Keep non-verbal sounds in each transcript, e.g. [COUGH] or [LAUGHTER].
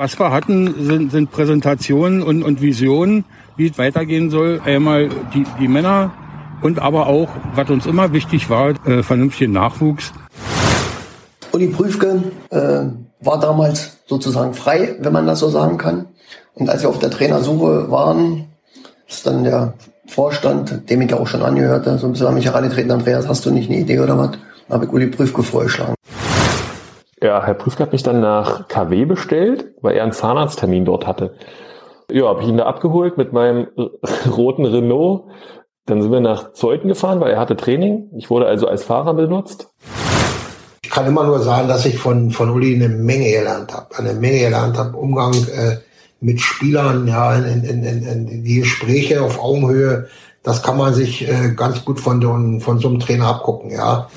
Was wir hatten, sind, sind Präsentationen und, und Visionen, wie es weitergehen soll. Einmal die, die Männer und aber auch, was uns immer wichtig war, äh, vernünftigen Nachwuchs. Uli Prüfke äh, war damals sozusagen frei, wenn man das so sagen kann. Und als wir auf der Trainersuche waren, ist dann der Vorstand, dem ich ja auch schon angehörte, so ein bisschen an mich herangetreten, Andreas, hast du nicht eine Idee oder was? Dann habe ich Uli Prüfke vorgeschlagen. Ja, Herr Prüfke hat mich dann nach KW bestellt, weil er einen Zahnarzttermin dort hatte. Ja, habe ich ihn da abgeholt mit meinem [LAUGHS] roten Renault. Dann sind wir nach Zeuthen gefahren, weil er hatte Training. Ich wurde also als Fahrer benutzt. Ich kann immer nur sagen, dass ich von, von Uli eine Menge gelernt habe. Eine Menge gelernt habe. Umgang äh, mit Spielern, ja, in, in, in, in die Gespräche auf Augenhöhe. Das kann man sich äh, ganz gut von, von, so einem Trainer abgucken, ja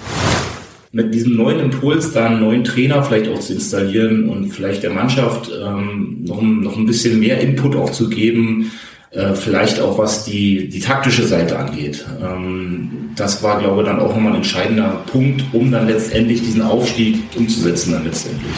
mit diesem neuen Impuls da einen neuen Trainer vielleicht auch zu installieren und vielleicht der Mannschaft ähm, noch, noch ein bisschen mehr Input auch zu geben, äh, vielleicht auch was die, die taktische Seite angeht. Ähm, das war, glaube ich, dann auch nochmal ein entscheidender Punkt, um dann letztendlich diesen Aufstieg umzusetzen dann letztendlich.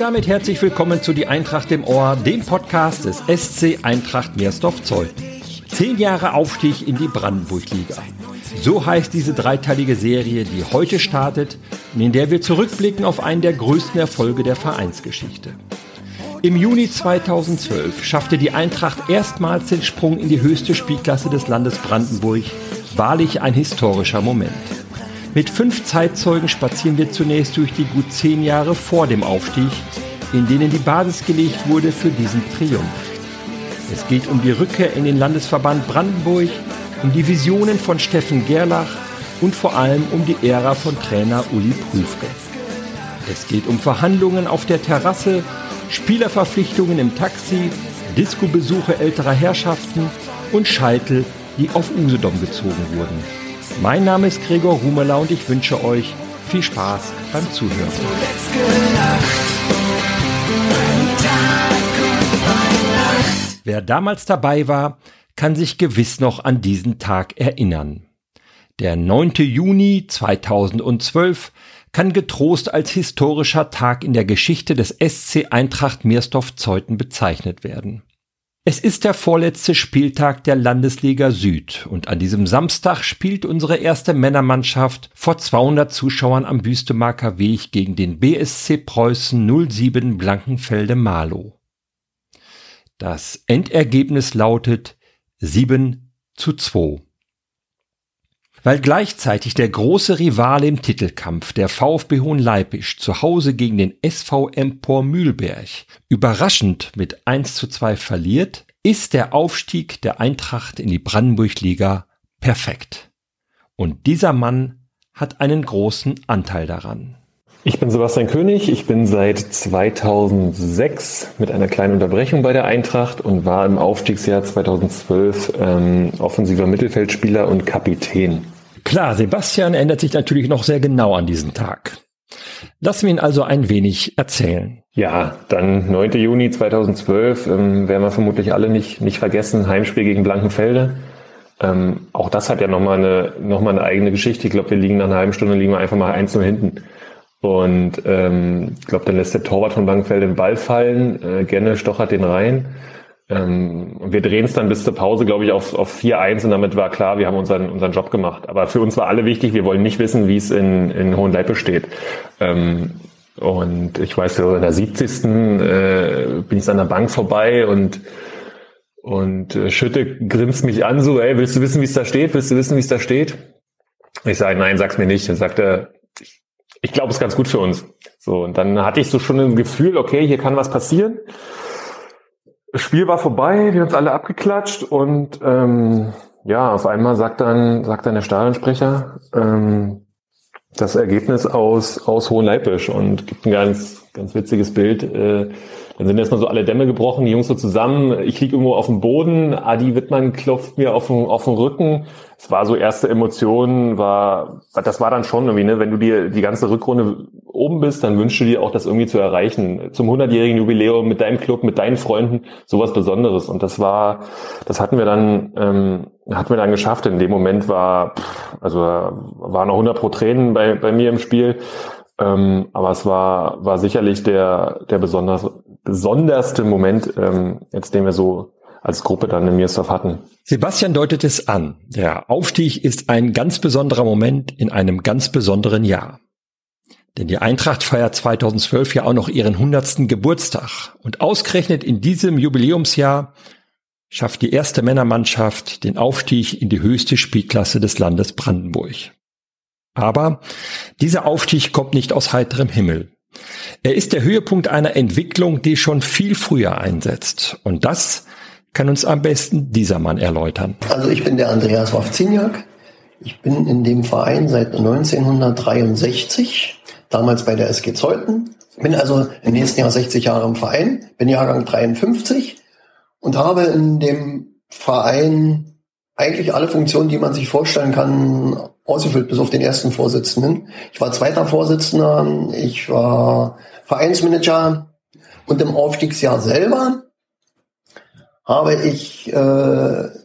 Damit herzlich willkommen zu Die Eintracht im Ohr, dem Podcast des SC Eintracht Meersdorf Zoll. Zehn Jahre Aufstieg in die Brandenburg-Liga. So heißt diese dreiteilige Serie, die heute startet und in der wir zurückblicken auf einen der größten Erfolge der Vereinsgeschichte. Im Juni 2012 schaffte die Eintracht erstmals den Sprung in die höchste Spielklasse des Landes Brandenburg. Wahrlich ein historischer Moment. Mit fünf Zeitzeugen spazieren wir zunächst durch die gut zehn Jahre vor dem Aufstieg, in denen die Basis gelegt wurde für diesen Triumph. Es geht um die Rückkehr in den Landesverband Brandenburg, um die Visionen von Steffen Gerlach und vor allem um die Ära von Trainer Uli Prüfke. Es geht um Verhandlungen auf der Terrasse, Spielerverpflichtungen im Taxi, Disco-Besuche älterer Herrschaften und Scheitel, die auf Usedom gezogen wurden. Mein Name ist Gregor Rumeler und ich wünsche euch viel Spaß beim Zuhören. Wer damals dabei war, kann sich gewiss noch an diesen Tag erinnern. Der 9. Juni 2012 kann getrost als historischer Tag in der Geschichte des SC Eintracht Meersdorf-Zeuthen bezeichnet werden. Es ist der vorletzte Spieltag der Landesliga Süd und an diesem Samstag spielt unsere erste Männermannschaft vor 200 Zuschauern am Büstemarker Weg gegen den BSC Preußen 07 Blankenfelde Marlow. Das Endergebnis lautet 7 zu 2. Weil gleichzeitig der große Rivale im Titelkampf, der VfB Hohenleipisch, zu Hause gegen den SV Empor Mühlberg überraschend mit 1 zu 2 verliert, ist der Aufstieg der Eintracht in die Brandenburg-Liga perfekt. Und dieser Mann hat einen großen Anteil daran. Ich bin Sebastian König, ich bin seit 2006 mit einer kleinen Unterbrechung bei der Eintracht und war im Aufstiegsjahr 2012 ähm, offensiver Mittelfeldspieler und Kapitän. Klar, Sebastian erinnert sich natürlich noch sehr genau an diesen Tag. Lassen wir ihn also ein wenig erzählen. Ja, dann 9. Juni 2012 ähm, werden wir vermutlich alle nicht, nicht vergessen, Heimspiel gegen Blankenfelde. Ähm, auch das hat ja nochmal eine, noch eine eigene Geschichte. Ich glaube, wir liegen nach einer halben Stunde liegen wir einfach mal eins nur hinten. Und ähm, ich glaube, dann lässt der Torwart von Blankenfeld den Ball fallen, äh, Genne stochert den rein. Ähm, und wir drehen es dann bis zur Pause, glaube ich, auf, auf 4-1 und damit war klar, wir haben unseren, unseren Job gemacht. Aber für uns war alle wichtig, wir wollen nicht wissen, wie es in, in Hohenleipe steht. Ähm, und ich weiß, in der 70. Äh, bin ich an der Bank vorbei und und äh, Schütte grinst mich an, so, ey, willst du wissen, wie es da steht? Willst du wissen, wie es da steht? Ich sage, nein, sag's mir nicht. Dann sagt er, ich glaube, es ist ganz gut für uns. So, und dann hatte ich so schon ein Gefühl, okay, hier kann was passieren. Das Spiel war vorbei, wir haben uns alle abgeklatscht und ähm, ja, auf einmal sagt dann, sagt dann der Stadionsprecher ähm, das Ergebnis aus, aus Hohenleipisch und gibt ein ganz, ganz witziges Bild. Äh, Dann sind erstmal so alle Dämme gebrochen, die Jungs so zusammen. Ich lieg irgendwo auf dem Boden, Adi Wittmann klopft mir auf den, auf den Rücken. Es war so erste Emotionen, war, das war dann schon irgendwie, ne, wenn du dir die ganze Rückrunde oben bist, dann wünschst du dir auch, das irgendwie zu erreichen. Zum 100-jährigen Jubiläum mit deinem Club, mit deinen Freunden, sowas Besonderes. Und das war, das hatten wir dann, ähm, hatten wir dann geschafft. In dem Moment war, pff, also war noch 100 pro Tränen bei, bei mir im Spiel. Ähm, aber es war, war sicherlich der, der besonders, besonderste Moment, ähm, jetzt den wir so als Gruppe dann in Mirsdorf hatten. Sebastian deutet es an. Der Aufstieg ist ein ganz besonderer Moment in einem ganz besonderen Jahr. Denn die Eintracht feiert 2012 ja auch noch ihren 100. Geburtstag. Und ausgerechnet in diesem Jubiläumsjahr schafft die erste Männermannschaft den Aufstieg in die höchste Spielklasse des Landes Brandenburg. Aber dieser Aufstieg kommt nicht aus heiterem Himmel. Er ist der Höhepunkt einer Entwicklung, die schon viel früher einsetzt. Und das kann uns am besten dieser Mann erläutern. Also ich bin der Andreas Wawziniak. Ich bin in dem Verein seit 1963, damals bei der SG Zeuthen. Bin also im nächsten Jahr 60 Jahre im Verein, bin Jahrgang 53 und habe in dem Verein eigentlich alle Funktionen, die man sich vorstellen kann, ausgefüllt, bis auf den ersten Vorsitzenden. Ich war zweiter Vorsitzender, ich war Vereinsmanager und im Aufstiegsjahr selber habe ich äh,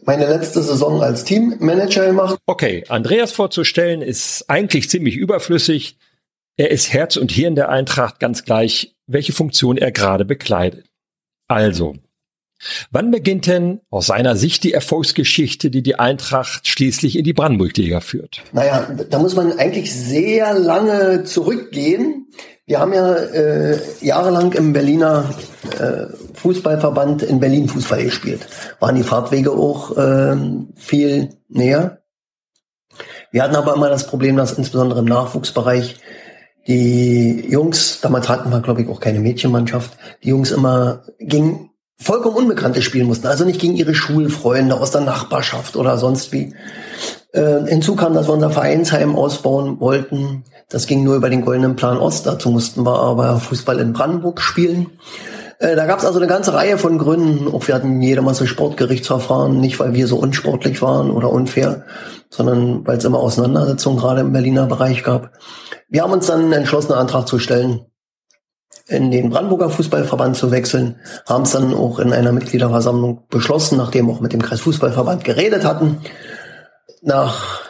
meine letzte Saison als Teammanager gemacht. Okay, Andreas vorzustellen ist eigentlich ziemlich überflüssig. Er ist Herz und Hirn der Eintracht, ganz gleich, welche Funktion er gerade bekleidet. Also, Wann beginnt denn aus seiner Sicht die Erfolgsgeschichte, die die Eintracht schließlich in die Brandenburg-Liga führt? Naja, da muss man eigentlich sehr lange zurückgehen. Wir haben ja äh, jahrelang im Berliner äh, Fußballverband in Berlin Fußball gespielt. Waren die Fahrtwege auch äh, viel näher. Wir hatten aber immer das Problem, dass insbesondere im Nachwuchsbereich die Jungs, damals hatten wir glaube ich auch keine Mädchenmannschaft, die Jungs immer gingen vollkommen Unbekannte spielen mussten. Also nicht gegen ihre Schulfreunde aus der Nachbarschaft oder sonst wie. Äh, hinzu kam, dass wir unser Vereinsheim ausbauen wollten. Das ging nur über den Goldenen Plan Ost. Dazu mussten wir aber Fußball in Brandenburg spielen. Äh, da gab es also eine ganze Reihe von Gründen. Auch wir hatten jede Masse Sportgerichtsverfahren, nicht weil wir so unsportlich waren oder unfair, sondern weil es immer Auseinandersetzungen gerade im Berliner Bereich gab. Wir haben uns dann entschlossen, einen Antrag zu stellen, in den Brandenburger Fußballverband zu wechseln, haben es dann auch in einer Mitgliederversammlung beschlossen, nachdem auch mit dem Kreisfußballverband geredet hatten, nach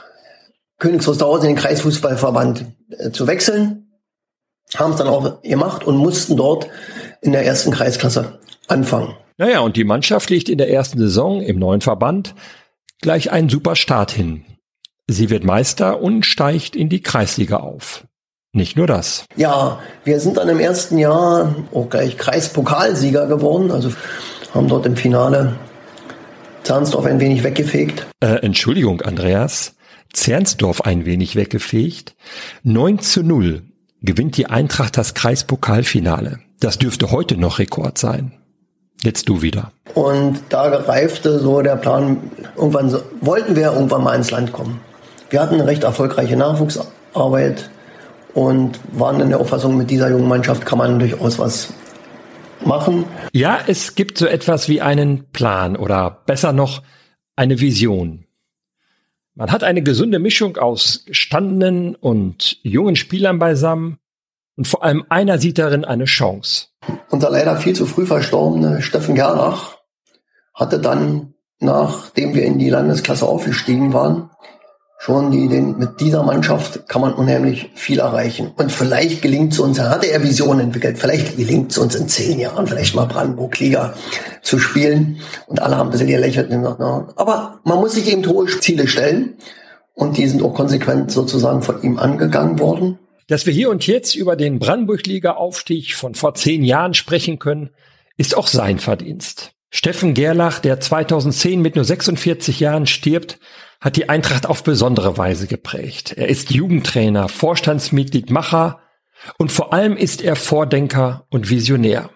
Königs in den Kreisfußballverband äh, zu wechseln, haben es dann auch gemacht und mussten dort in der ersten Kreisklasse anfangen. Naja, und die Mannschaft liegt in der ersten Saison im neuen Verband gleich einen super Start hin. Sie wird Meister und steigt in die Kreisliga auf. Nicht nur das. Ja, wir sind dann im ersten Jahr auch gleich Kreispokalsieger geworden. Also haben dort im Finale Zernsdorf ein wenig weggefegt. Äh, Entschuldigung, Andreas. Zernsdorf ein wenig weggefegt. 9 zu 0 gewinnt die Eintracht das Kreispokalfinale. Das dürfte heute noch Rekord sein. Jetzt du wieder. Und da reifte so der Plan, irgendwann so, wollten wir irgendwann mal ins Land kommen. Wir hatten eine recht erfolgreiche Nachwuchsarbeit und waren in der Auffassung, mit dieser jungen Mannschaft kann man durchaus was machen. Ja, es gibt so etwas wie einen Plan oder besser noch eine Vision. Man hat eine gesunde Mischung aus gestandenen und jungen Spielern beisammen und vor allem einer sieht darin eine Chance. Unser leider viel zu früh verstorbene Steffen Gerlach hatte dann, nachdem wir in die Landesklasse aufgestiegen waren, schon die, den, mit dieser Mannschaft kann man unheimlich viel erreichen. Und vielleicht gelingt es uns, er hatte er Visionen entwickelt, vielleicht gelingt es uns in zehn Jahren vielleicht mal Brandenburg-Liga zu spielen. Und alle haben ein bisschen gelächelt und gesagt, na, aber man muss sich eben hohe Ziele stellen. Und die sind auch konsequent sozusagen von ihm angegangen worden. Dass wir hier und jetzt über den Brandenburg-Liga-Aufstieg von vor zehn Jahren sprechen können, ist auch sein Verdienst. Steffen Gerlach, der 2010 mit nur 46 Jahren stirbt, hat die Eintracht auf besondere Weise geprägt. Er ist Jugendtrainer, Vorstandsmitglied, Macher und vor allem ist er Vordenker und Visionär.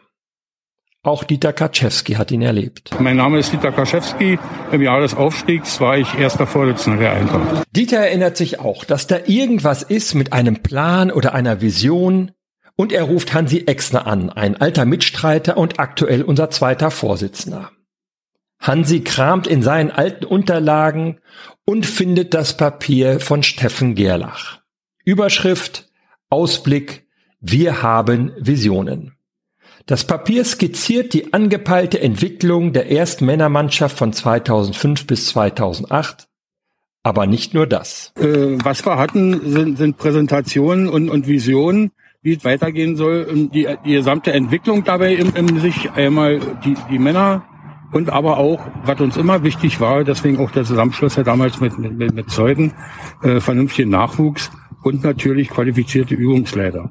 Auch Dieter Kaczewski hat ihn erlebt. Mein Name ist Dieter Kaczewski. Im Jahr des Aufstiegs war ich erster Vorsitzender der Eintracht. Dieter erinnert sich auch, dass da irgendwas ist mit einem Plan oder einer Vision Und er ruft Hansi Exner an, ein alter Mitstreiter und aktuell unser zweiter Vorsitzender. Hansi kramt in seinen alten Unterlagen und findet das Papier von Steffen Gerlach. Überschrift, Ausblick, wir haben Visionen. Das Papier skizziert die angepeilte Entwicklung der ersten Männermannschaft von 2005 bis 2008. Aber nicht nur das. Äh, was wir hatten, sind, sind Präsentationen und, und Visionen, wie es weitergehen soll. Die, die gesamte Entwicklung dabei im, im sich einmal die, die Männer und aber auch, was uns immer wichtig war, deswegen auch der Zusammenschluss ja damals mit, mit, mit Zeugen, äh, vernünftigen Nachwuchs und natürlich qualifizierte Übungsleiter.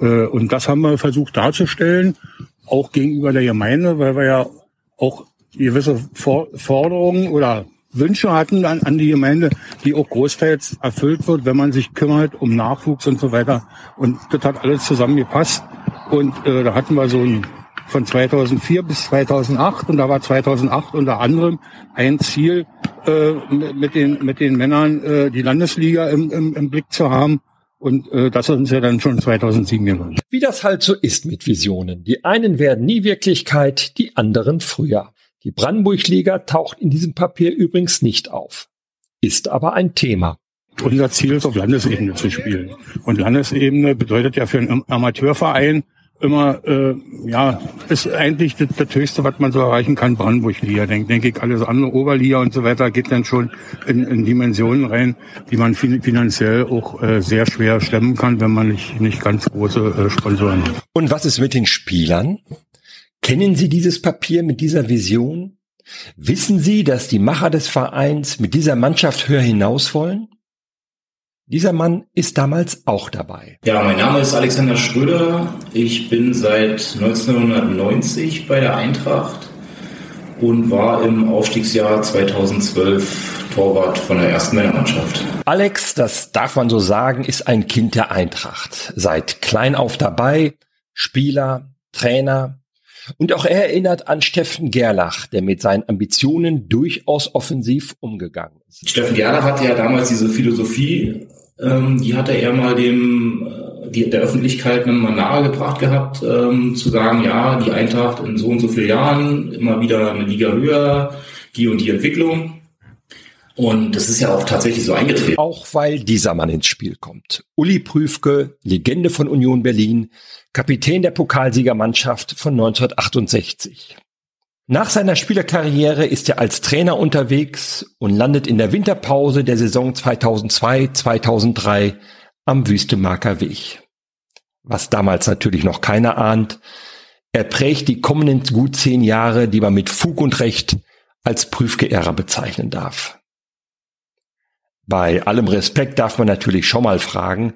Äh, und das haben wir versucht darzustellen, auch gegenüber der Gemeinde, weil wir ja auch gewisse Forderungen oder Wünsche hatten an, an die Gemeinde, die auch großteils erfüllt wird, wenn man sich kümmert um Nachwuchs und so weiter. Und das hat alles zusammengepasst. Und äh, da hatten wir so ein von 2004 bis 2008 und da war 2008 unter anderem ein Ziel, äh, mit, den, mit den Männern äh, die Landesliga im, im, im Blick zu haben. Und äh, das ist uns ja dann schon 2007 gelungen. Wie das halt so ist mit Visionen. Die einen werden nie Wirklichkeit, die anderen früher. Die Brandenburg-Liga taucht in diesem Papier übrigens nicht auf. Ist aber ein Thema. Unser Ziel ist, auf Landesebene zu spielen. Und Landesebene bedeutet ja für einen Amateurverein immer, äh, ja, ist eigentlich das, das Höchste, was man so erreichen kann, Brandenburg-Liga. Denke denk ich, alles andere, Oberliga und so weiter, geht dann schon in, in Dimensionen rein, die man finanziell auch äh, sehr schwer stemmen kann, wenn man nicht, nicht ganz große äh, Sponsoren hat. Und was ist mit den Spielern? Kennen Sie dieses Papier mit dieser Vision? Wissen Sie, dass die Macher des Vereins mit dieser Mannschaft höher hinaus wollen? Dieser Mann ist damals auch dabei. Ja, mein Name ist Alexander Schröder. Ich bin seit 1990 bei der Eintracht und war im Aufstiegsjahr 2012 Torwart von der ersten Männermannschaft. Alex, das darf man so sagen, ist ein Kind der Eintracht. Seit klein auf dabei, Spieler, Trainer. Und auch er erinnert an Steffen Gerlach, der mit seinen Ambitionen durchaus offensiv umgegangen ist. Steffen Gerlach hatte ja damals diese Philosophie, ähm, die hatte er mal dem äh, die, der Öffentlichkeit mal nahegebracht gehabt, ähm, zu sagen, ja, die Eintracht in so und so vielen Jahren immer wieder eine Liga höher, die und die Entwicklung. Und das ist ja auch tatsächlich so eingetreten. Auch weil dieser Mann ins Spiel kommt. Uli Prüfke, Legende von Union Berlin, Kapitän der Pokalsiegermannschaft von 1968. Nach seiner Spielerkarriere ist er als Trainer unterwegs und landet in der Winterpause der Saison 2002-2003 am Wüstemarker Weg. Was damals natürlich noch keiner ahnt, er prägt die kommenden gut zehn Jahre, die man mit Fug und Recht als Prüfgeehrer bezeichnen darf. Bei allem Respekt darf man natürlich schon mal fragen,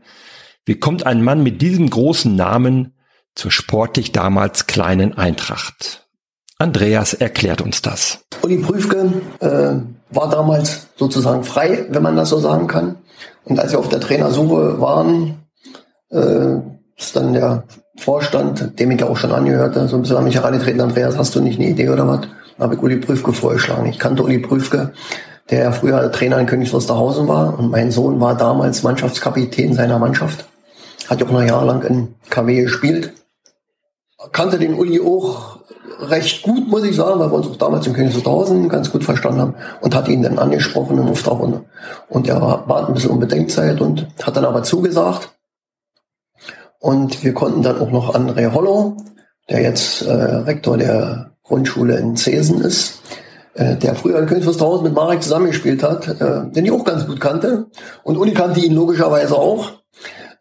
wie kommt ein Mann mit diesem großen Namen zur sportlich damals kleinen Eintracht? Andreas erklärt uns das. Uli Prüfke äh, war damals sozusagen frei, wenn man das so sagen kann. Und als wir auf der Trainersuche waren, äh, ist dann der Vorstand, dem ich ja auch schon angehörte, so ein bisschen an mich herangetreten, Andreas, hast du nicht eine Idee oder was? Da habe ich Uli Prüfke vorgeschlagen. Ich kannte Uli Prüfke, der früher Trainer in Königs Wusterhausen war und mein Sohn war damals Mannschaftskapitän seiner Mannschaft. Hat ja auch noch jahrelang in KW gespielt. Kannte den Uli auch recht gut, muss ich sagen, weil wir uns auch damals in Königswusterhausen ganz gut verstanden haben und hat ihn dann angesprochen im Auftrag und, er war ein bisschen um Bedenkzeit und hat dann aber zugesagt. Und wir konnten dann auch noch André Hollow, der jetzt äh, Rektor der Grundschule in Zesen ist, äh, der früher in Königs mit Marek zusammengespielt hat, äh, den ich auch ganz gut kannte. Und Uli kannte ihn logischerweise auch,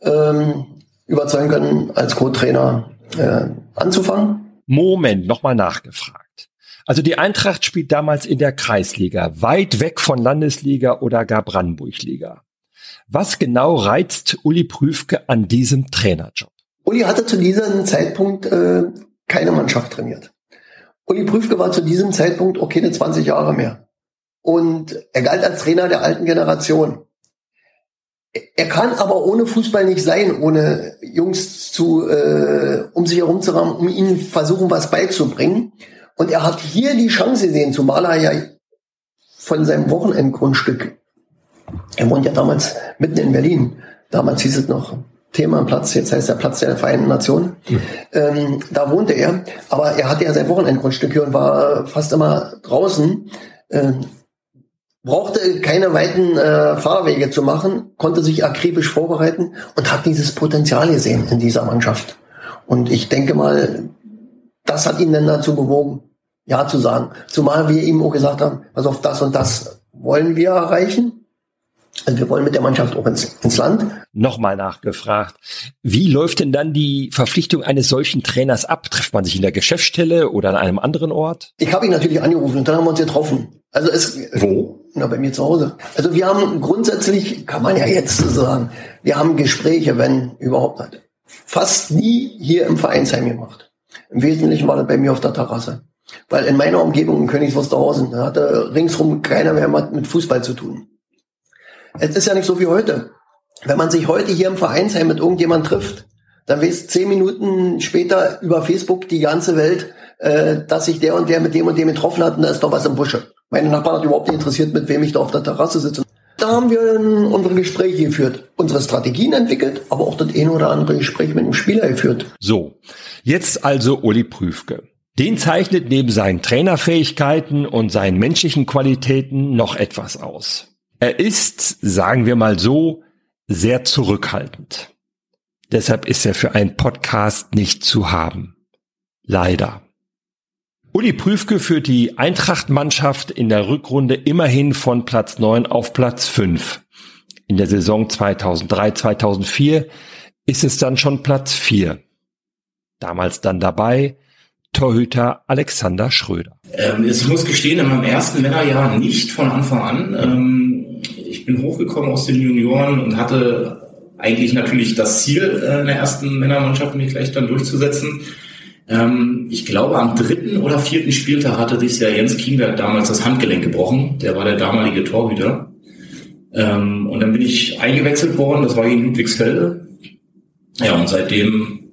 ähm, überzeugen können, als Co-Trainer äh, anzufangen. Moment, nochmal nachgefragt. Also die Eintracht spielt damals in der Kreisliga, weit weg von Landesliga oder gar Brandenburg-Liga. Was genau reizt Uli Prüfke an diesem Trainerjob? Uli hatte zu diesem Zeitpunkt äh, keine Mannschaft trainiert. Uli Prüfke war zu diesem Zeitpunkt auch keine 20 Jahre mehr. Und er galt als Trainer der alten Generation. Er kann aber ohne Fußball nicht sein, ohne Jungs zu, äh, um sich herum zu haben, um ihnen versuchen, was beizubringen. Und er hat hier die Chance gesehen, zumal er ja von seinem Wochenendgrundstück, er wohnt ja damals mitten in Berlin, damals hieß es noch Thema Platz, jetzt heißt der Platz der Vereinten Nationen. Mhm. Ähm, da wohnte er, aber er hatte ja sein Wochenendgrundstück hier und war fast immer draußen. Ähm, brauchte keine weiten äh, Fahrwege zu machen, konnte sich akribisch vorbereiten und hat dieses Potenzial gesehen in dieser Mannschaft. Und ich denke mal, das hat ihn dann dazu bewogen, Ja zu sagen. Zumal wir ihm auch gesagt haben, also auf das und das wollen wir erreichen. Also wir wollen mit der Mannschaft auch ins, ins Land. Nochmal nachgefragt. Wie läuft denn dann die Verpflichtung eines solchen Trainers ab? Trifft man sich in der Geschäftsstelle oder an einem anderen Ort? Ich habe ihn natürlich angerufen und dann haben wir uns getroffen. Also es, Wo? Na, bei mir zu Hause. Also wir haben grundsätzlich, kann man ja jetzt sagen, wir haben Gespräche, wenn überhaupt nicht. Fast nie hier im Vereinsheim gemacht. Im Wesentlichen war das bei mir auf der Terrasse. Weil in meiner Umgebung in Königs Wusterhausen, da hatte ringsrum keiner mehr mit Fußball zu tun. Es ist ja nicht so wie heute. Wenn man sich heute hier im Vereinsheim mit irgendjemand trifft, dann weiß zehn Minuten später über Facebook die ganze Welt, äh, dass sich der und der mit dem und dem getroffen hat und da ist doch was im Busche. Meine Nachbarn hat überhaupt nicht interessiert, mit wem ich da auf der Terrasse sitze. Da haben wir unsere Gespräche geführt, unsere Strategien entwickelt, aber auch das eine oder andere Gespräch mit dem Spieler geführt. So, jetzt also Uli Prüfke. Den zeichnet neben seinen Trainerfähigkeiten und seinen menschlichen Qualitäten noch etwas aus. Er ist, sagen wir mal so, sehr zurückhaltend. Deshalb ist er für einen Podcast nicht zu haben. Leider. Uli Prüfke führt die Eintracht-Mannschaft in der Rückrunde immerhin von Platz 9 auf Platz 5. In der Saison 2003-2004 ist es dann schon Platz 4. Damals dann dabei Torhüter Alexander Schröder. Ähm, ich muss gestehen, in meinem ersten Männerjahr nicht von Anfang an. Ähm ich bin hochgekommen aus den Junioren und hatte eigentlich natürlich das Ziel, äh, in der ersten Männermannschaft mich gleich dann durchzusetzen. Ähm, ich glaube, am dritten oder vierten Spieltag hatte sich ja Jens Kienberg damals das Handgelenk gebrochen. Der war der damalige Torhüter. Ähm, und dann bin ich eingewechselt worden, das war gegen Ludwigsfelde. Ja, und seitdem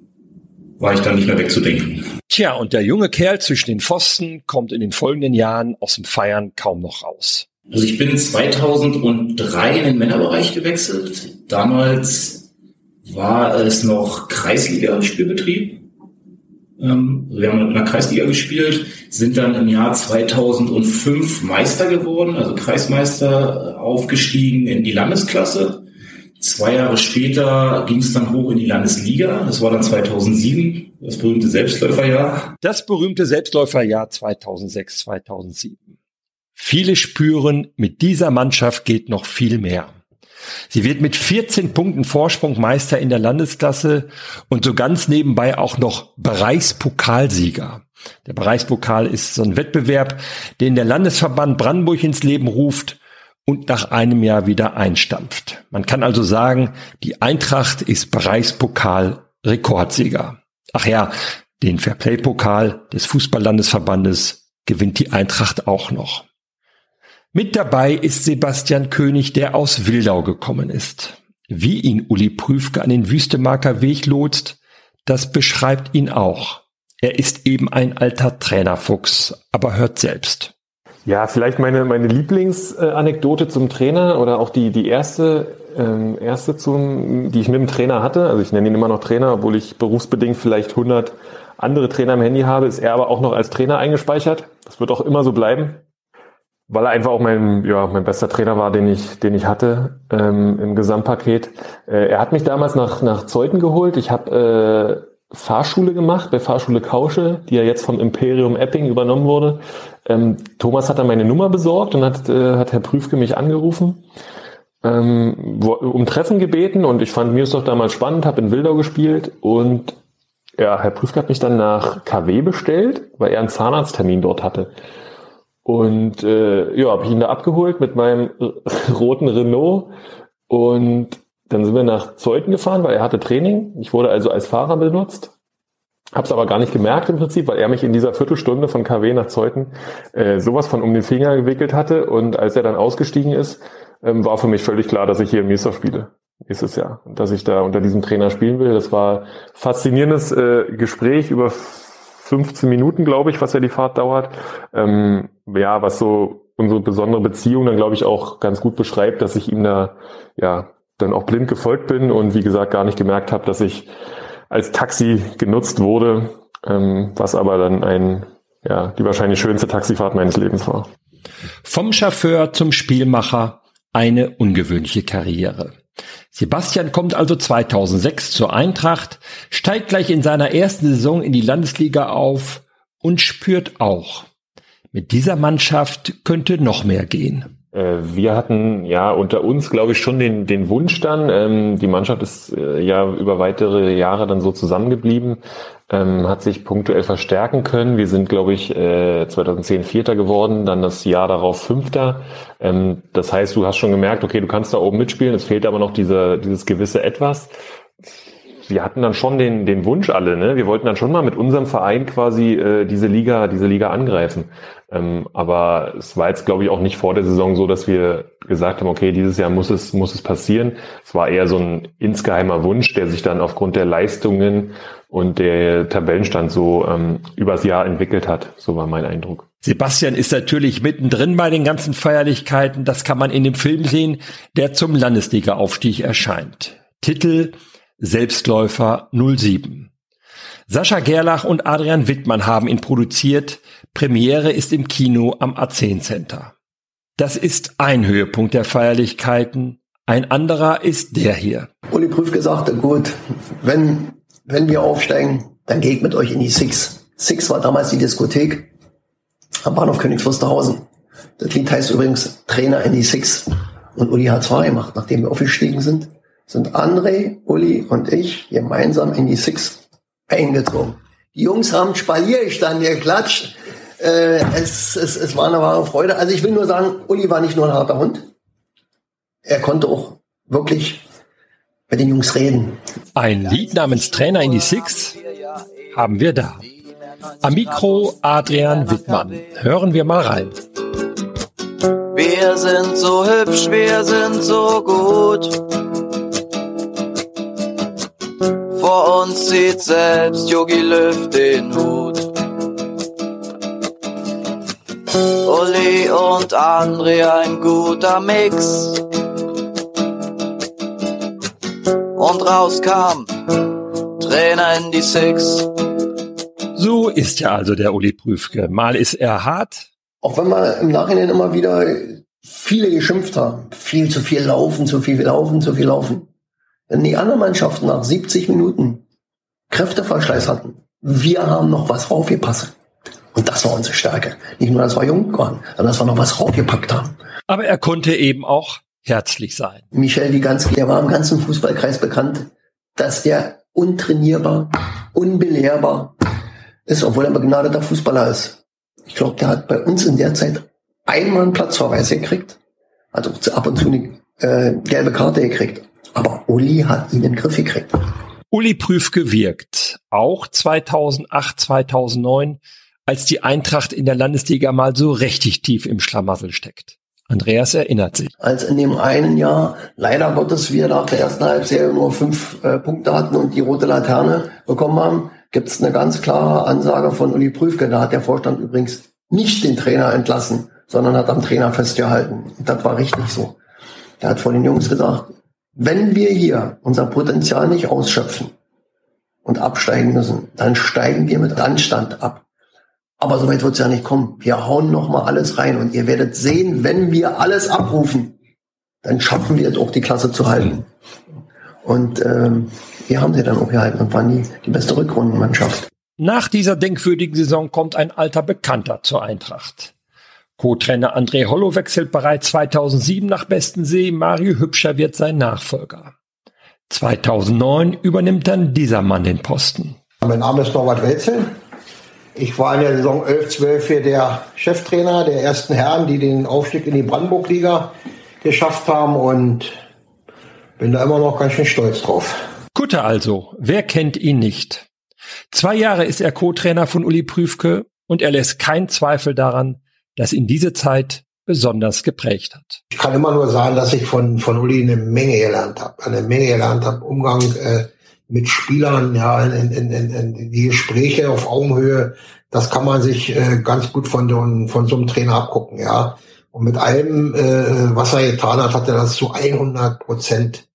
war ich dann nicht mehr wegzudenken. Tja, und der junge Kerl zwischen den Pfosten kommt in den folgenden Jahren aus dem Feiern kaum noch raus. Also ich bin 2003 in den Männerbereich gewechselt. Damals war es noch Kreisliga-Spielbetrieb. Ähm, wir haben in der Kreisliga gespielt, sind dann im Jahr 2005 Meister geworden, also Kreismeister aufgestiegen in die Landesklasse. Zwei Jahre später ging es dann hoch in die Landesliga. Das war dann 2007, das berühmte Selbstläuferjahr. Das berühmte Selbstläuferjahr 2006, 2007. Viele spüren, mit dieser Mannschaft geht noch viel mehr. Sie wird mit 14 Punkten Vorsprung Meister in der Landesklasse und so ganz nebenbei auch noch Bereichspokalsieger. Der Bereichspokal ist so ein Wettbewerb, den der Landesverband Brandenburg ins Leben ruft und nach einem Jahr wieder einstampft. Man kann also sagen, die Eintracht ist Bereichspokal Rekordsieger. Ach ja, den Fairplay-Pokal des Fußballlandesverbandes gewinnt die Eintracht auch noch. Mit dabei ist Sebastian König, der aus Wildau gekommen ist. Wie ihn Uli Prüfke an den Wüstemarker Weg lotst, das beschreibt ihn auch. Er ist eben ein alter Trainerfuchs, aber hört selbst. Ja, vielleicht meine, meine Lieblingsanekdote zum Trainer oder auch die, die erste, ähm, erste zum, die ich mit dem Trainer hatte. Also ich nenne ihn immer noch Trainer, obwohl ich berufsbedingt vielleicht 100 andere Trainer im Handy habe, ist er aber auch noch als Trainer eingespeichert. Das wird auch immer so bleiben weil er einfach auch mein, ja, mein bester Trainer war, den ich, den ich hatte ähm, im Gesamtpaket. Äh, er hat mich damals nach, nach Zeuthen geholt. Ich habe äh, Fahrschule gemacht bei Fahrschule Kausche, die ja jetzt vom Imperium Epping übernommen wurde. Ähm, Thomas hat dann meine Nummer besorgt und hat, äh, hat Herr Prüfke mich angerufen, ähm, um Treffen gebeten und ich fand mir es doch damals spannend, habe in Wildau gespielt und ja, Herr Prüfke hat mich dann nach KW bestellt, weil er einen Zahnarzttermin dort hatte. Und äh, ja, habe ich ihn da abgeholt mit meinem [LAUGHS] roten Renault und dann sind wir nach Zeuthen gefahren, weil er hatte Training. Ich wurde also als Fahrer benutzt. Hab's aber gar nicht gemerkt im Prinzip, weil er mich in dieser Viertelstunde von KW nach Zeuthen äh, sowas von um den Finger gewickelt hatte. Und als er dann ausgestiegen ist, ähm, war für mich völlig klar, dass ich hier im Miester spiele nächstes Jahr. Dass ich da unter diesem Trainer spielen will. Das war faszinierendes äh, Gespräch über 15 Minuten, glaube ich, was ja die Fahrt dauert. Ähm, ja, was so unsere besondere Beziehung dann, glaube ich, auch ganz gut beschreibt, dass ich ihm da, ja, dann auch blind gefolgt bin und wie gesagt gar nicht gemerkt habe, dass ich als Taxi genutzt wurde, ähm, was aber dann ein, ja, die wahrscheinlich schönste Taxifahrt meines Lebens war. Vom Chauffeur zum Spielmacher eine ungewöhnliche Karriere. Sebastian kommt also 2006 zur Eintracht, steigt gleich in seiner ersten Saison in die Landesliga auf und spürt auch, mit dieser Mannschaft könnte noch mehr gehen. Äh, wir hatten ja unter uns, glaube ich, schon den, den Wunsch dann. Ähm, die Mannschaft ist äh, ja über weitere Jahre dann so zusammengeblieben, ähm, hat sich punktuell verstärken können. Wir sind, glaube ich, äh, 2010 Vierter geworden, dann das Jahr darauf Fünfter. Ähm, das heißt, du hast schon gemerkt, okay, du kannst da oben mitspielen, es fehlt aber noch diese, dieses gewisse Etwas wir hatten dann schon den, den Wunsch alle, ne? Wir wollten dann schon mal mit unserem Verein quasi äh, diese Liga, diese Liga angreifen. Ähm, aber es war jetzt, glaube ich, auch nicht vor der Saison so, dass wir gesagt haben, okay, dieses Jahr muss es, muss es passieren. Es war eher so ein insgeheimer Wunsch, der sich dann aufgrund der Leistungen und der Tabellenstand so ähm, übers Jahr entwickelt hat. So war mein Eindruck. Sebastian ist natürlich mittendrin bei den ganzen Feierlichkeiten. Das kann man in dem Film sehen, der zum Landesliga-Aufstieg erscheint. Titel Selbstläufer 07. Sascha Gerlach und Adrian Wittmann haben ihn produziert. Premiere ist im Kino am A10 Center. Das ist ein Höhepunkt der Feierlichkeiten. Ein anderer ist der hier. Uli Prüfke sagte, gut, wenn, wenn wir aufsteigen, dann ich mit euch in die Six. Six war damals die Diskothek am Bahnhof Königs Wusterhausen. Das Lied heißt übrigens Trainer in die Six. Und Uli hat zwei gemacht, nachdem wir aufgestiegen sind sind André, Uli und ich gemeinsam in die Six eingezogen. Die Jungs haben Spalierstand geklatscht. Äh, es, es, es war eine wahre Freude. Also ich will nur sagen, Uli war nicht nur ein harter Hund. Er konnte auch wirklich mit den Jungs reden. Ein Lied namens Trainer in die Six haben wir da. Am Mikro Adrian Wittmann. Hören wir mal rein. Wir sind so hübsch, wir sind so gut. Vor uns zieht selbst Yogi Löw den Hut. Uli und André ein guter Mix. Und raus kam Trainer in die Six. So ist ja also der Uli Prüfke. Mal ist er hart. Auch wenn wir im Nachhinein immer wieder viele geschimpft haben. Viel zu viel laufen, zu viel laufen, zu viel laufen. Wenn die anderen Mannschaften nach 70 Minuten Kräfteverschleiß hatten, wir haben noch was raufgepasst. Und das war unsere Stärke. Nicht nur, dass wir jung waren, sondern dass wir noch was raufgepackt haben. Aber er konnte eben auch herzlich sein. Michel Wiganski, der war im ganzen Fußballkreis bekannt, dass der untrainierbar, unbelehrbar ist, obwohl er ein begnadeter Fußballer ist. Ich glaube, der hat bei uns in der Zeit einmal einen Platzverweis gekriegt, also ab und zu eine äh, gelbe Karte gekriegt. Aber Uli hat ihn in den Griff gekriegt. Uli Prüfke wirkt auch 2008, 2009, als die Eintracht in der Landesliga mal so richtig tief im Schlamassel steckt. Andreas erinnert sich. Als in dem einen Jahr leider Gottes wir nach der ersten Halbserie nur fünf äh, Punkte hatten und die rote Laterne bekommen haben, gibt es eine ganz klare Ansage von Uli Prüfke. Da hat der Vorstand übrigens nicht den Trainer entlassen, sondern hat am Trainer festgehalten. Und das war richtig so. Er hat vor den Jungs gesagt, wenn wir hier unser Potenzial nicht ausschöpfen und absteigen müssen, dann steigen wir mit Anstand ab. Aber so weit wird es ja nicht kommen. Wir hauen noch mal alles rein und ihr werdet sehen, wenn wir alles abrufen, dann schaffen wir es auch die Klasse zu halten. Und ähm, wir haben sie dann auch gehalten und waren die, die beste Rückrundenmannschaft. Nach dieser denkwürdigen Saison kommt ein alter Bekannter zur Eintracht. Co-Trainer André Hollo wechselt bereits 2007 nach Bestensee. Mario Hübscher wird sein Nachfolger. 2009 übernimmt dann dieser Mann den Posten. Mein Name ist Norbert Welzel. Ich war in der Saison 11-12 hier der Cheftrainer der ersten Herren, die den Aufstieg in die Brandenburg-Liga geschafft haben und bin da immer noch ganz schön stolz drauf. Kutte also, wer kennt ihn nicht? Zwei Jahre ist er Co-Trainer von Uli Prüfke und er lässt keinen Zweifel daran, das ihn diese Zeit besonders geprägt hat. Ich kann immer nur sagen, dass ich von, von Uli eine Menge gelernt habe. Eine Menge gelernt habe. Umgang äh, mit Spielern, ja, in, in, in, in die Gespräche auf Augenhöhe, das kann man sich äh, ganz gut von, so, von so einem Trainer abgucken, ja. Und mit allem, äh, was er getan hat, hat er das zu 100 Prozent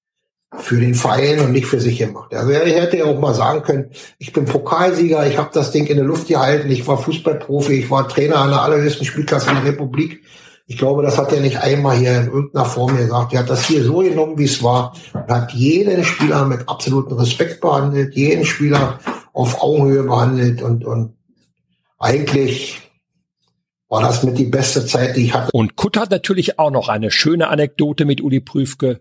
für den Verein und nicht für sich gemacht. Also er hätte ja auch mal sagen können, ich bin Pokalsieger, ich habe das Ding in der Luft gehalten, ich war Fußballprofi, ich war Trainer der allerhöchsten Spielklasse in der Republik. Ich glaube, das hat er nicht einmal hier in irgendeiner Form gesagt. Er hat das hier so genommen, wie es war und hat jeden Spieler mit absolutem Respekt behandelt, jeden Spieler auf Augenhöhe behandelt und, und eigentlich war das mit die beste Zeit, die ich hatte. Und Kutt hat natürlich auch noch eine schöne Anekdote mit Uli Prüfke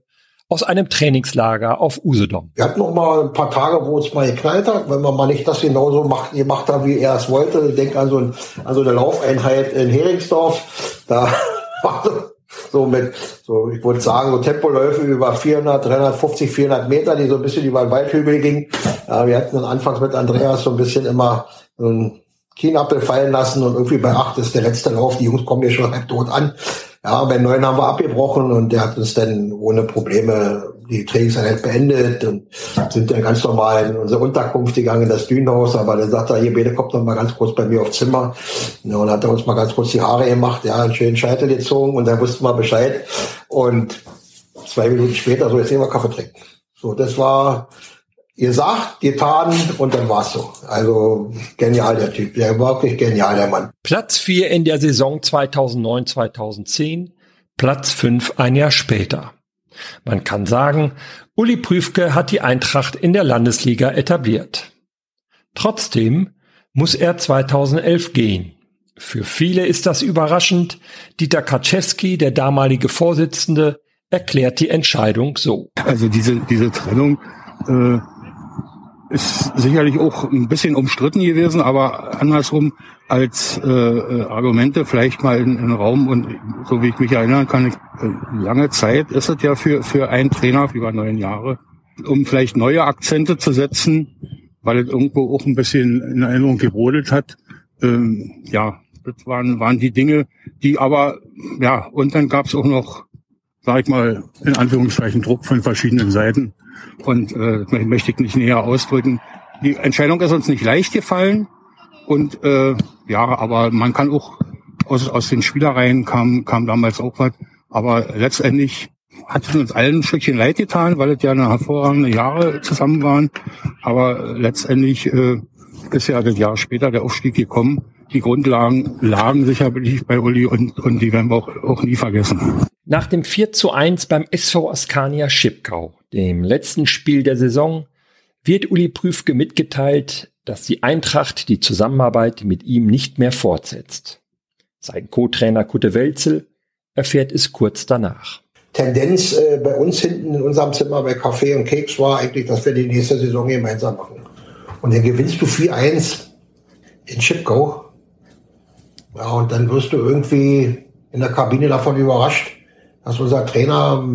aus einem Trainingslager auf Usedom. Wir hatten noch mal ein paar Tage, wo es mal geknallt hat, wenn man mal nicht das genauso macht, gemacht hat, wie er es wollte. Ich denke an so, ein, an so eine Laufeinheit in Heringsdorf. Da [LAUGHS] so mit, so ich würde sagen, so Tempoläufe über 400, 350, 400 Meter, die so ein bisschen über den Waldhügel gingen. Ja, wir hatten dann anfangs mit Andreas so ein bisschen immer so ein Kienappel fallen lassen und irgendwie bei acht ist der letzte Lauf. Die Jungs kommen hier schon halb tot an. Ja, bei neun haben wir abgebrochen und der hat uns dann ohne Probleme die Trainingseinheit beendet und sind dann ganz normal in unsere Unterkunft gegangen, in das Dünenhaus. Aber dann sagt er, hier, bitte kommt noch mal ganz kurz bei mir aufs Zimmer. Und hat er uns mal ganz kurz die Haare gemacht, ja, einen schönen Scheitel gezogen und dann wussten wir Bescheid. Und zwei Minuten später, so, jetzt nehmen wir Kaffee trinken. So, das war gesagt, getan und dann war's so. Also genial der Typ, der war wirklich genial der Mann. Platz 4 in der Saison 2009-2010, Platz 5 ein Jahr später. Man kann sagen, Uli Prüfke hat die Eintracht in der Landesliga etabliert. Trotzdem muss er 2011 gehen. Für viele ist das überraschend. Dieter Kaczewski, der damalige Vorsitzende, erklärt die Entscheidung so. Also diese, diese Trennung äh, ist sicherlich auch ein bisschen umstritten gewesen, aber andersrum als äh, äh, Argumente vielleicht mal in, in Raum und so wie ich mich erinnern kann, ich, äh, lange Zeit ist es ja für, für einen Trainer über neun Jahre, um vielleicht neue Akzente zu setzen, weil es irgendwo auch ein bisschen in Erinnerung gebrodelt hat. Ähm, ja, das waren, waren die Dinge, die aber, ja, und dann gab es auch noch, sag ich mal, in Anführungszeichen Druck von verschiedenen Seiten und äh, möchte ich nicht näher ausdrücken. Die Entscheidung ist uns nicht leicht gefallen. Und äh, ja, aber man kann auch aus, aus den Spielereien kam, kam damals auch was. Aber letztendlich hat es uns allen ein Stückchen leid getan, weil es ja eine hervorragende Jahre zusammen waren. Aber letztendlich äh, ist ja das Jahr später der Aufstieg gekommen. Die Grundlagen lagen sicherlich bei Uli und, und die werden wir auch, auch nie vergessen. Nach dem 4 zu 1 beim SV Askania Schipkau, dem letzten Spiel der Saison, wird Uli Prüfke mitgeteilt, dass die Eintracht die Zusammenarbeit mit ihm nicht mehr fortsetzt. Sein Co-Trainer Kutte Welzel erfährt es kurz danach. Tendenz äh, bei uns hinten in unserem Zimmer bei Kaffee und Keks war eigentlich, dass wir die nächste Saison gemeinsam machen. Und dann gewinnst du 4-1 in Chipko. Ja, und dann wirst du irgendwie in der Kabine davon überrascht, dass unser Trainer,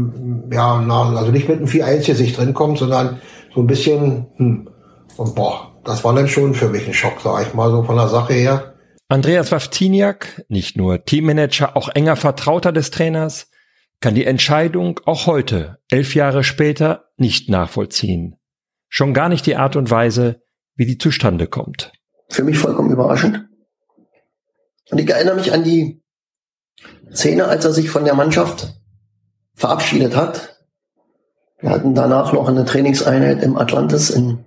ja, also nicht mit einem 4-1-Gesicht drin kommt, sondern so ein bisschen, hm, und boah, das war dann schon für mich ein Schock, sag ich mal, so von der Sache her. Andreas Wawtiniak, nicht nur Teammanager, auch enger Vertrauter des Trainers, kann die Entscheidung auch heute, elf Jahre später, nicht nachvollziehen. Schon gar nicht die Art und Weise, wie die zustande kommt. Für mich vollkommen überraschend. Und ich erinnere mich an die Szene, als er sich von der Mannschaft verabschiedet hat. Wir hatten danach noch eine Trainingseinheit im Atlantis in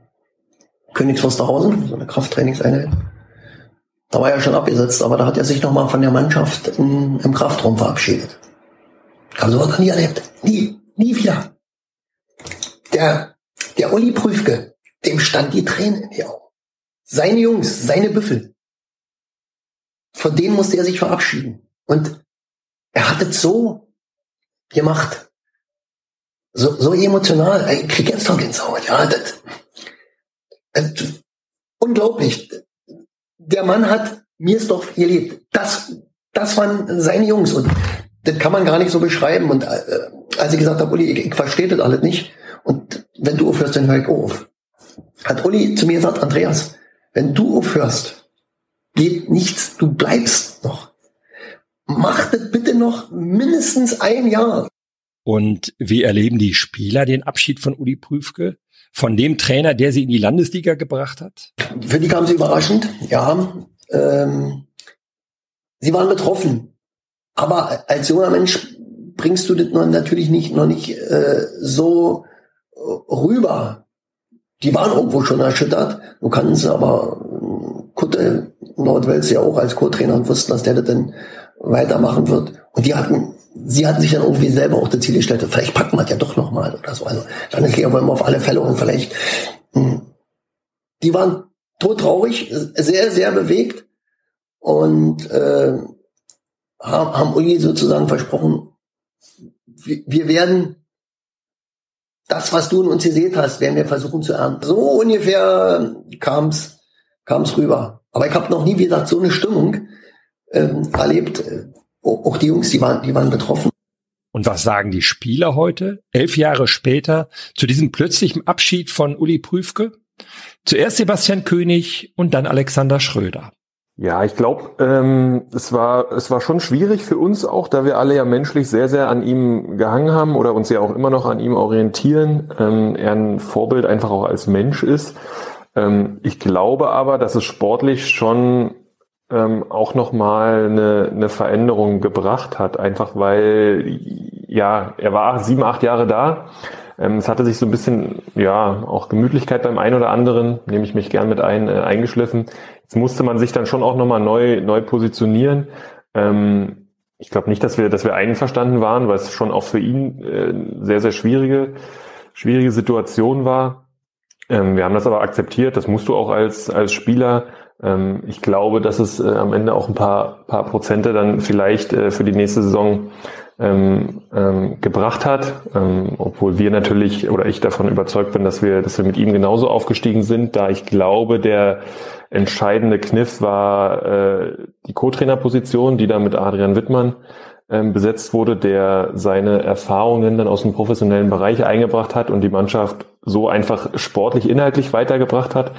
Königs Wusterhausen, so eine Krafttrainingseinheit. Da war er schon abgesetzt, aber da hat er sich nochmal von der Mannschaft in, im Kraftraum verabschiedet. Also was nie erlebt. Nie, nie wieder. Der, der Uli Prüfke, dem stand die Tränen in die Augen. Seine Jungs, seine Büffel. Von denen musste er sich verabschieden. Und er hat es so gemacht. So, so emotional. Ich krieg jetzt schon Gänsehaut. Ja, das, das, unglaublich. Der Mann hat mir es doch gelebt. Das, das waren seine Jungs. Und das kann man gar nicht so beschreiben. Und äh, als ich gesagt habe, Uli, ich, ich verstehe das alles nicht. Und wenn du aufhörst, dann höre ich auf. Hat Uli zu mir gesagt, Andreas, wenn du aufhörst, geht nichts, du bleibst noch. Mach das bitte noch mindestens ein Jahr. Und wie erleben die Spieler den Abschied von Uli Prüfke? Von dem Trainer, der sie in die Landesliga gebracht hat? Für die kam sie überraschend, ja. Ähm, sie waren betroffen. Aber als junger Mensch bringst du das natürlich nicht, noch nicht äh, so rüber, die waren irgendwo schon erschüttert. Du kannst aber Kutte Nordwels ja auch als Co-Trainer und wussten, dass der das dann weitermachen wird. Und die hatten, sie hatten sich dann irgendwie selber auch das Ziel gestellt, vielleicht packen wir es ja doch nochmal oder so. Also Landesliga wollen wir auf alle Fälle und vielleicht, mh, hm, die waren todtraurig, sehr, sehr bewegt und äh, haben, haben Uli sozusagen versprochen, wir, wir werden das, was du in uns gesehen hast, werden wir versuchen zu ernten. So ungefähr kam's kam's rüber. Aber ich habe noch nie, wie gesagt, so eine Stimmung ähm, erlebt. Auch die Jungs, die waren, die waren betroffen. Und was sagen die Spieler heute, elf Jahre später, zu diesem plötzlichen Abschied von Uli Prüfke? Zuerst Sebastian König und dann Alexander Schröder. Ja, ich glaube, ähm, es war es war schon schwierig für uns auch, da wir alle ja menschlich sehr sehr an ihm gehangen haben oder uns ja auch immer noch an ihm orientieren. Ähm, er ein Vorbild einfach auch als Mensch ist. Ähm, ich glaube aber, dass es sportlich schon ähm, auch noch mal eine, eine Veränderung gebracht hat, einfach weil ja er war sieben acht Jahre da ähm, es hatte sich so ein bisschen, ja, auch Gemütlichkeit beim einen oder anderen, nehme ich mich gern mit ein, äh, eingeschliffen. Jetzt musste man sich dann schon auch nochmal neu, neu positionieren. Ähm, ich glaube nicht, dass wir, dass wir einverstanden waren, weil es schon auch für ihn äh, sehr, sehr schwierige, schwierige Situation war. Ähm, wir haben das aber akzeptiert. Das musst du auch als, als Spieler. Ähm, ich glaube, dass es äh, am Ende auch ein paar, paar Prozente dann vielleicht äh, für die nächste Saison ähm, ähm, gebracht hat, ähm, obwohl wir natürlich oder ich davon überzeugt bin, dass wir, dass wir mit ihm genauso aufgestiegen sind, da ich glaube, der entscheidende Kniff war äh, die Co-Trainer-Position, die da mit Adrian Wittmann ähm, besetzt wurde, der seine Erfahrungen dann aus dem professionellen Bereich eingebracht hat und die Mannschaft so einfach sportlich inhaltlich weitergebracht hat.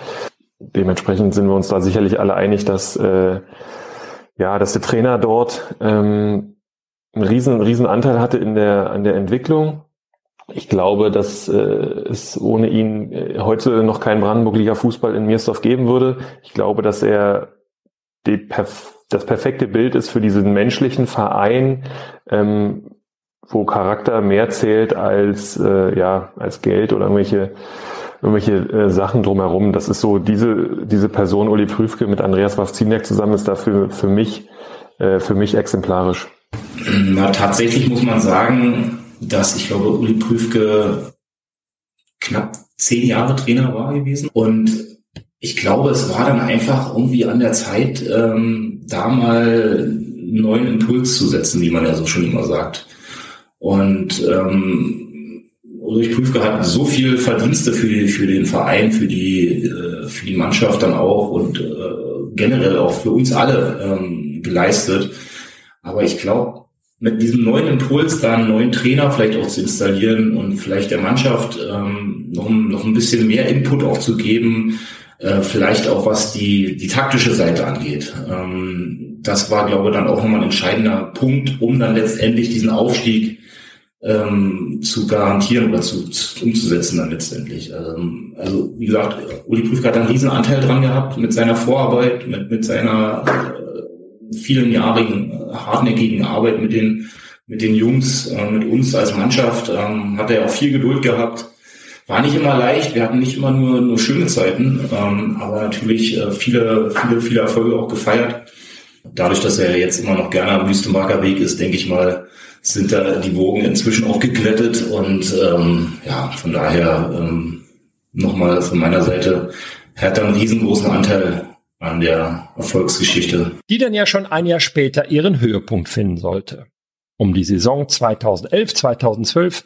Dementsprechend sind wir uns da sicherlich alle einig, dass äh, ja, dass der Trainer dort ähm, einen riesen, riesen Anteil hatte in der, an der Entwicklung. Ich glaube, dass äh, es ohne ihn äh, heute noch keinen Brandenburg-Liga Fußball in Miersdorf geben würde. Ich glaube, dass er die perf das perfekte Bild ist für diesen menschlichen Verein, ähm, wo Charakter mehr zählt als äh, ja als Geld oder irgendwelche irgendwelche äh, Sachen drumherum. Das ist so diese diese Person Uli Prüfke mit Andreas Wawziniak zusammen ist dafür für mich äh, für mich exemplarisch. Na, tatsächlich muss man sagen, dass ich glaube, Uli Prüfke knapp zehn Jahre Trainer war gewesen. Und ich glaube, es war dann einfach irgendwie an der Zeit, ähm, da mal einen neuen Impuls zu setzen, wie man ja so schon immer sagt. Und ähm, Ulrich Prüfke hat so viel Verdienste für, für den Verein, für die, äh, für die Mannschaft dann auch und äh, generell auch für uns alle ähm, geleistet aber ich glaube, mit diesem neuen Impuls, da einen neuen Trainer vielleicht auch zu installieren und vielleicht der Mannschaft ähm, noch, noch ein bisschen mehr Input auch zu geben, äh, vielleicht auch was die, die taktische Seite angeht. Ähm, das war, glaube ich, dann auch nochmal ein entscheidender Punkt, um dann letztendlich diesen Aufstieg ähm, zu garantieren oder zu, zu, umzusetzen dann letztendlich. Ähm, also wie gesagt, Uli Prüfke hat einen riesen Anteil dran gehabt mit seiner Vorarbeit, mit, mit seiner äh, vielen jahrigen äh, hartnäckigen Arbeit mit den mit den Jungs, äh, mit uns als Mannschaft, ähm, hat er auch viel Geduld gehabt. War nicht immer leicht, wir hatten nicht immer nur, nur schöne Zeiten, ähm, aber natürlich äh, viele, viele, viele Erfolge auch gefeiert. Dadurch, dass er jetzt immer noch gerne am Wüstenmarker Weg ist, denke ich mal, sind da die Wogen inzwischen auch geglättet und ähm, ja, von daher ähm, nochmal von meiner Seite, er hat einen riesengroßen Anteil an der Erfolgsgeschichte. Die dann ja schon ein Jahr später ihren Höhepunkt finden sollte. Um die Saison 2011, 2012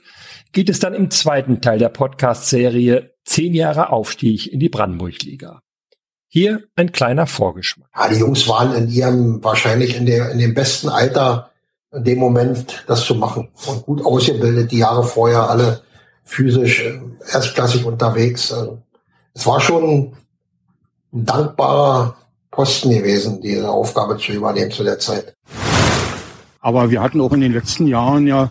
geht es dann im zweiten Teil der Podcast-Serie Zehn Jahre Aufstieg in die Brandenburg-Liga. Hier ein kleiner Vorgeschmack. Ja, die Jungs waren in ihrem, wahrscheinlich in, der, in dem besten Alter, in dem Moment, das zu machen. Und gut ausgebildet, die Jahre vorher alle physisch äh, erstklassig unterwegs. Also, es war schon ein dankbarer Posten gewesen, diese Aufgabe zu übernehmen zu der Zeit. Aber wir hatten auch in den letzten Jahren ja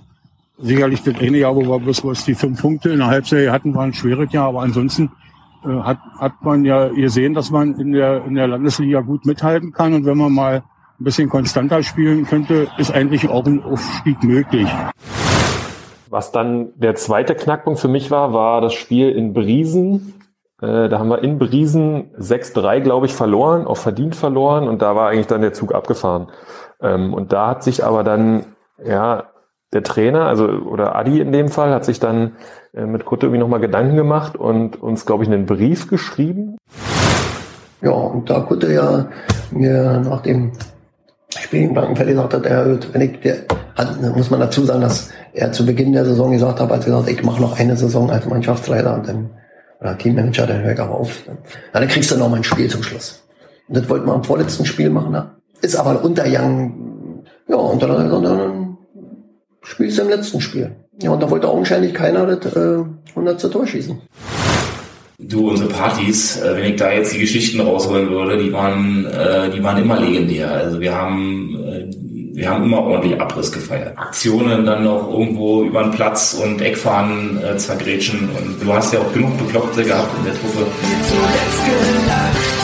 sicherlich das eine Jahr, wo wir bloß was die fünf Punkte in der Halbserie hatten, war ein schwieriges Jahr, aber ansonsten äh, hat, hat man ja gesehen, dass man in der, in der Landesliga gut mithalten kann und wenn man mal ein bisschen konstanter spielen könnte, ist eigentlich auch ein Aufstieg möglich. Was dann der zweite Knackpunkt für mich war, war das Spiel in Briesen. Äh, da haben wir in Briesen 6-3, glaube ich, verloren, auch verdient verloren und da war eigentlich dann der Zug abgefahren. Ähm, und da hat sich aber dann, ja, der Trainer, also oder Adi in dem Fall, hat sich dann äh, mit Kutte irgendwie nochmal Gedanken gemacht und uns, glaube ich, einen Brief geschrieben. Ja, und da Kutte ja mir nach dem Spiel in Blankenfeld gesagt hat, er wenn ich, der, hat, muss man dazu sagen, dass er zu Beginn der Saison gesagt hat, als er gesagt ich mache noch eine Saison als Mannschaftsleiter und dann oder Teammanager, dann höre ich auch auf. Dann, dann kriegst du noch mal ein Spiel zum Schluss. Und das wollten wir am vorletzten Spiel machen. Ne? Ist aber untergegangen. Ja, und dann, dann, dann spielst du im letzten Spiel. Ja, und da wollte augenscheinlich keiner das äh, 100. Tor schießen. Du, unsere Partys, äh, wenn ich da jetzt die Geschichten rausholen würde, die waren, äh, die waren immer legendär. Also wir haben, äh, wir haben immer ordentlich Abriss gefeiert. Aktionen dann noch irgendwo über den Platz und Eckfahren äh, zergrätschen. Und du hast ja auch genug Bekloppte gehabt in der Truppe. Zuletzt gelacht